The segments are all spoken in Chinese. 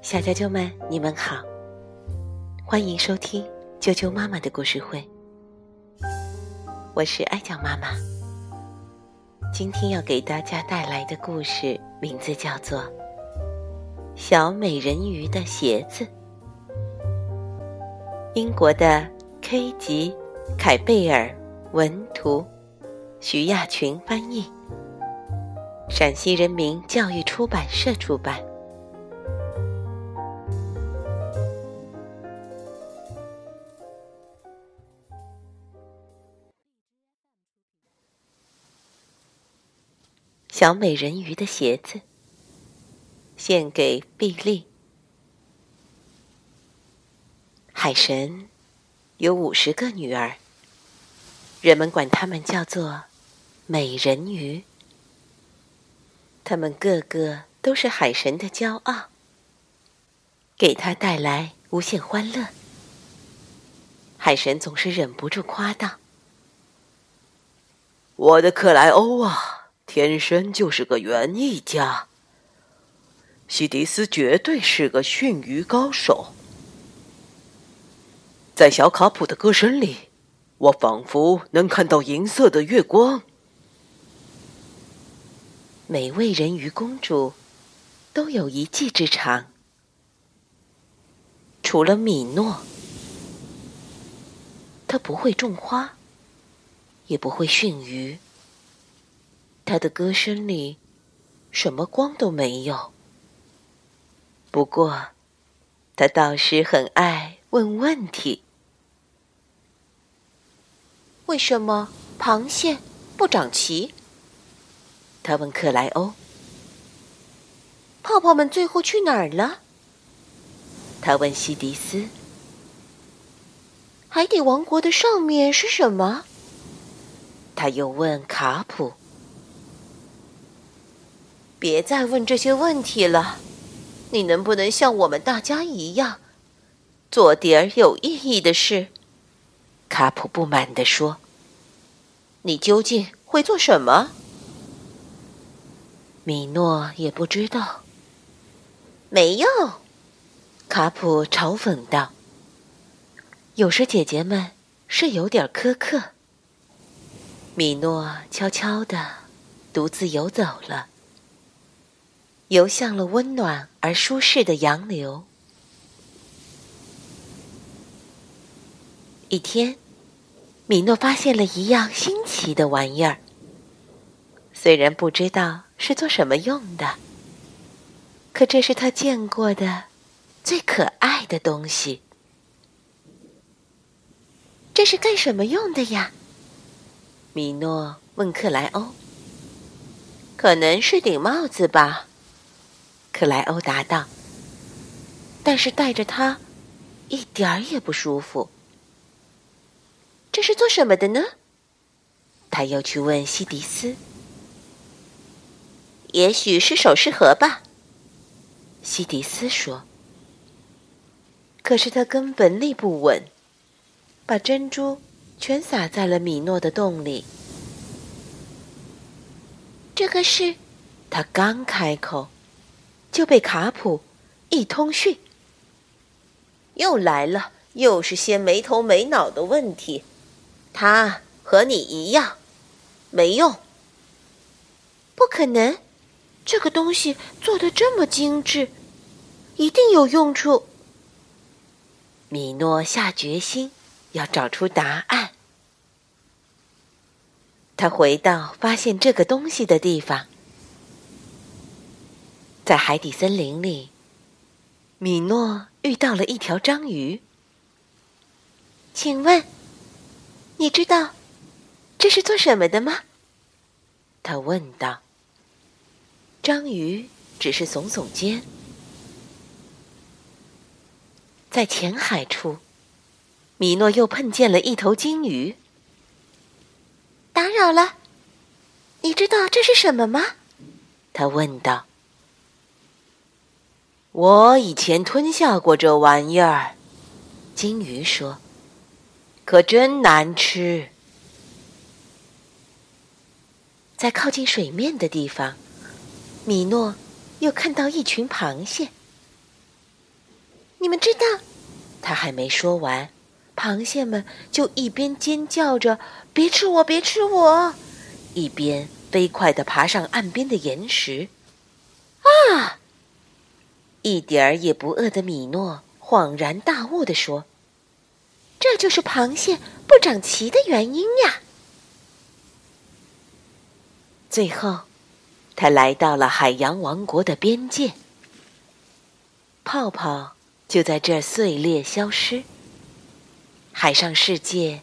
小啾啾们，你们好，欢迎收听啾啾妈妈的故事会。我是爱讲妈妈，今天要给大家带来的故事名字叫做《小美人鱼的鞋子》。英国的 K 吉凯贝尔文图，徐亚群翻译，陕西人民教育出版社出版。小美人鱼的鞋子，献给碧丽。海神有五十个女儿，人们管她们叫做美人鱼。他们个个都是海神的骄傲，给他带来无限欢乐。海神总是忍不住夸道：“我的克莱欧啊！”天生就是个园艺家，西迪斯绝对是个驯鱼高手。在小卡普的歌声里，我仿佛能看到银色的月光。每位人鱼公主都有一技之长，除了米诺，他不会种花，也不会驯鱼。他的歌声里，什么光都没有。不过，他倒是很爱问问题：为什么螃蟹不长鳍？他问克莱欧。泡泡们最后去哪儿了？他问西迪斯。海底王国的上面是什么？他又问卡普。别再问这些问题了，你能不能像我们大家一样，做点儿有意义的事？卡普不满地说：“你究竟会做什么？”米诺也不知道。没有，卡普嘲讽道：“有时姐姐们是有点苛刻。”米诺悄悄的独自游走了。游向了温暖而舒适的洋流。一天，米诺发现了一样新奇的玩意儿。虽然不知道是做什么用的，可这是他见过的最可爱的东西。这是干什么用的呀？米诺问克莱欧。可能是顶帽子吧。克莱欧答道：“但是戴着它，一点儿也不舒服。这是做什么的呢？”他又去问西迪斯：“也许是首饰盒吧。”西迪斯说：“可是他根本立不稳，把珍珠全撒在了米诺的洞里。”这个是，他刚开口。就被卡普一通训，又来了，又是些没头没脑的问题。他和你一样，没用。不可能，这个东西做的这么精致，一定有用处。米诺下决心要找出答案。他回到发现这个东西的地方。在海底森林里，米诺遇到了一条章鱼。请问，你知道这是做什么的吗？他问道。章鱼只是耸耸肩。在浅海处，米诺又碰见了一头金鱼。打扰了，你知道这是什么吗？他问道。我以前吞下过这玩意儿，金鱼说：“可真难吃。”在靠近水面的地方，米诺又看到一群螃蟹。你们知道，他还没说完，螃蟹们就一边尖叫着“别吃我，别吃我”，一边飞快地爬上岸边的岩石。啊！一点儿也不饿的米诺恍然大悟地说：“这就是螃蟹不长鳍的原因呀！”最后，他来到了海洋王国的边界。泡泡。就在这碎裂消失，海上世界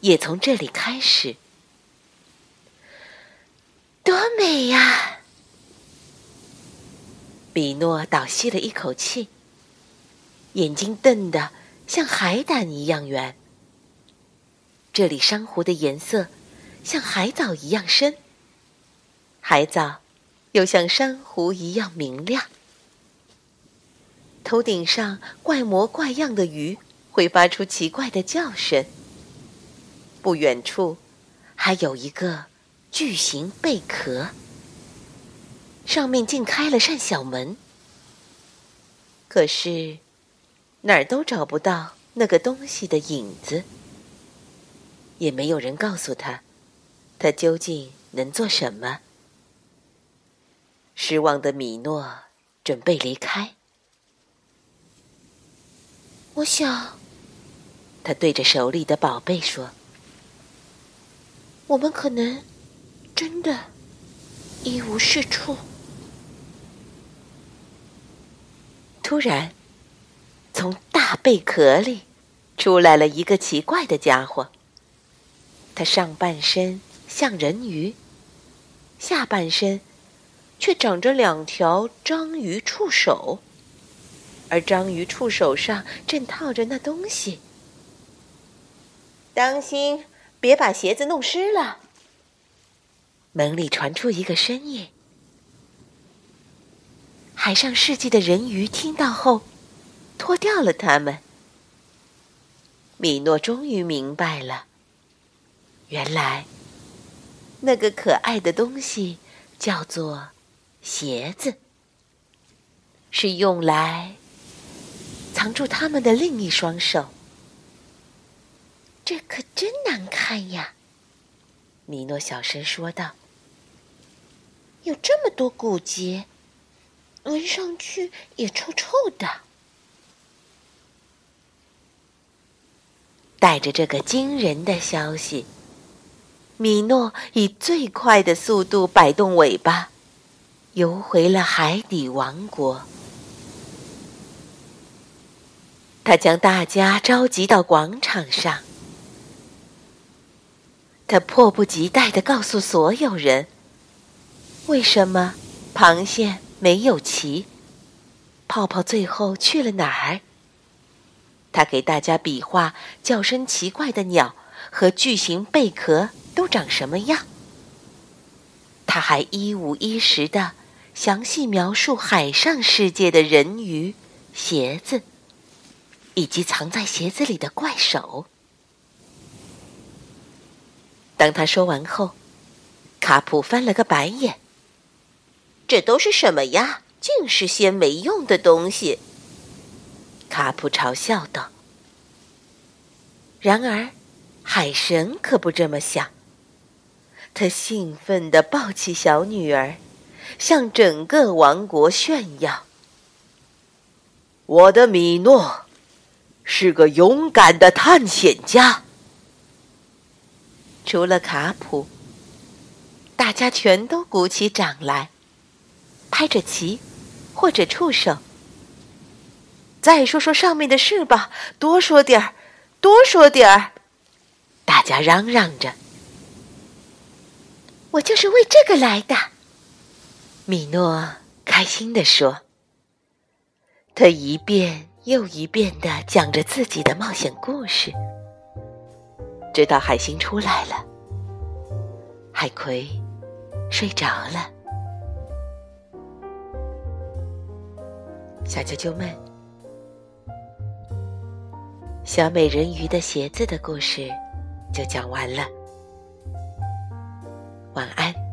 也从这里开始。多美呀！比诺倒吸了一口气，眼睛瞪得像海胆一样圆。这里珊瑚的颜色像海藻一样深，海藻又像珊瑚一样明亮。头顶上怪模怪样的鱼会发出奇怪的叫声。不远处还有一个巨型贝壳，上面竟开了扇小门。可是哪儿都找不到那个东西的影子，也没有人告诉他，他究竟能做什么。失望的米诺准备离开。我想，他对着手里的宝贝说：“我们可能真的一无是处。”突然，从大贝壳里出来了一个奇怪的家伙。他上半身像人鱼，下半身却长着两条章鱼触手。而章鱼触手上正套着那东西，当心，别把鞋子弄湿了。门里传出一个声音。海上世纪的人鱼听到后，脱掉了它们。米诺终于明白了，原来那个可爱的东西叫做鞋子，是用来。藏住他们的另一双手，这可真难看呀！米诺小声说道：“有这么多骨节，闻上去也臭臭的。”带着这个惊人的消息，米诺以最快的速度摆动尾巴，游回了海底王国。他将大家召集到广场上，他迫不及待地告诉所有人：为什么螃蟹没有鳍？泡泡最后去了哪儿？他给大家比划叫声奇怪的鸟和巨型贝壳都长什么样。他还一五一十地详细描述海上世界的人鱼、鞋子。以及藏在鞋子里的怪手。当他说完后，卡普翻了个白眼：“这都是什么呀？尽是些没用的东西。”卡普嘲笑道。然而，海神可不这么想。他兴奋地抱起小女儿，向整个王国炫耀：“我的米诺！”是个勇敢的探险家。除了卡普，大家全都鼓起掌来，拍着旗或者触手。再说说上面的事吧，多说点儿，多说点儿！大家嚷嚷着。我就是为这个来的，米诺开心地说。他一遍。又一遍的讲着自己的冒险故事，直到海星出来了，海葵睡着了。小啾啾们，小美人鱼的鞋子的故事就讲完了，晚安。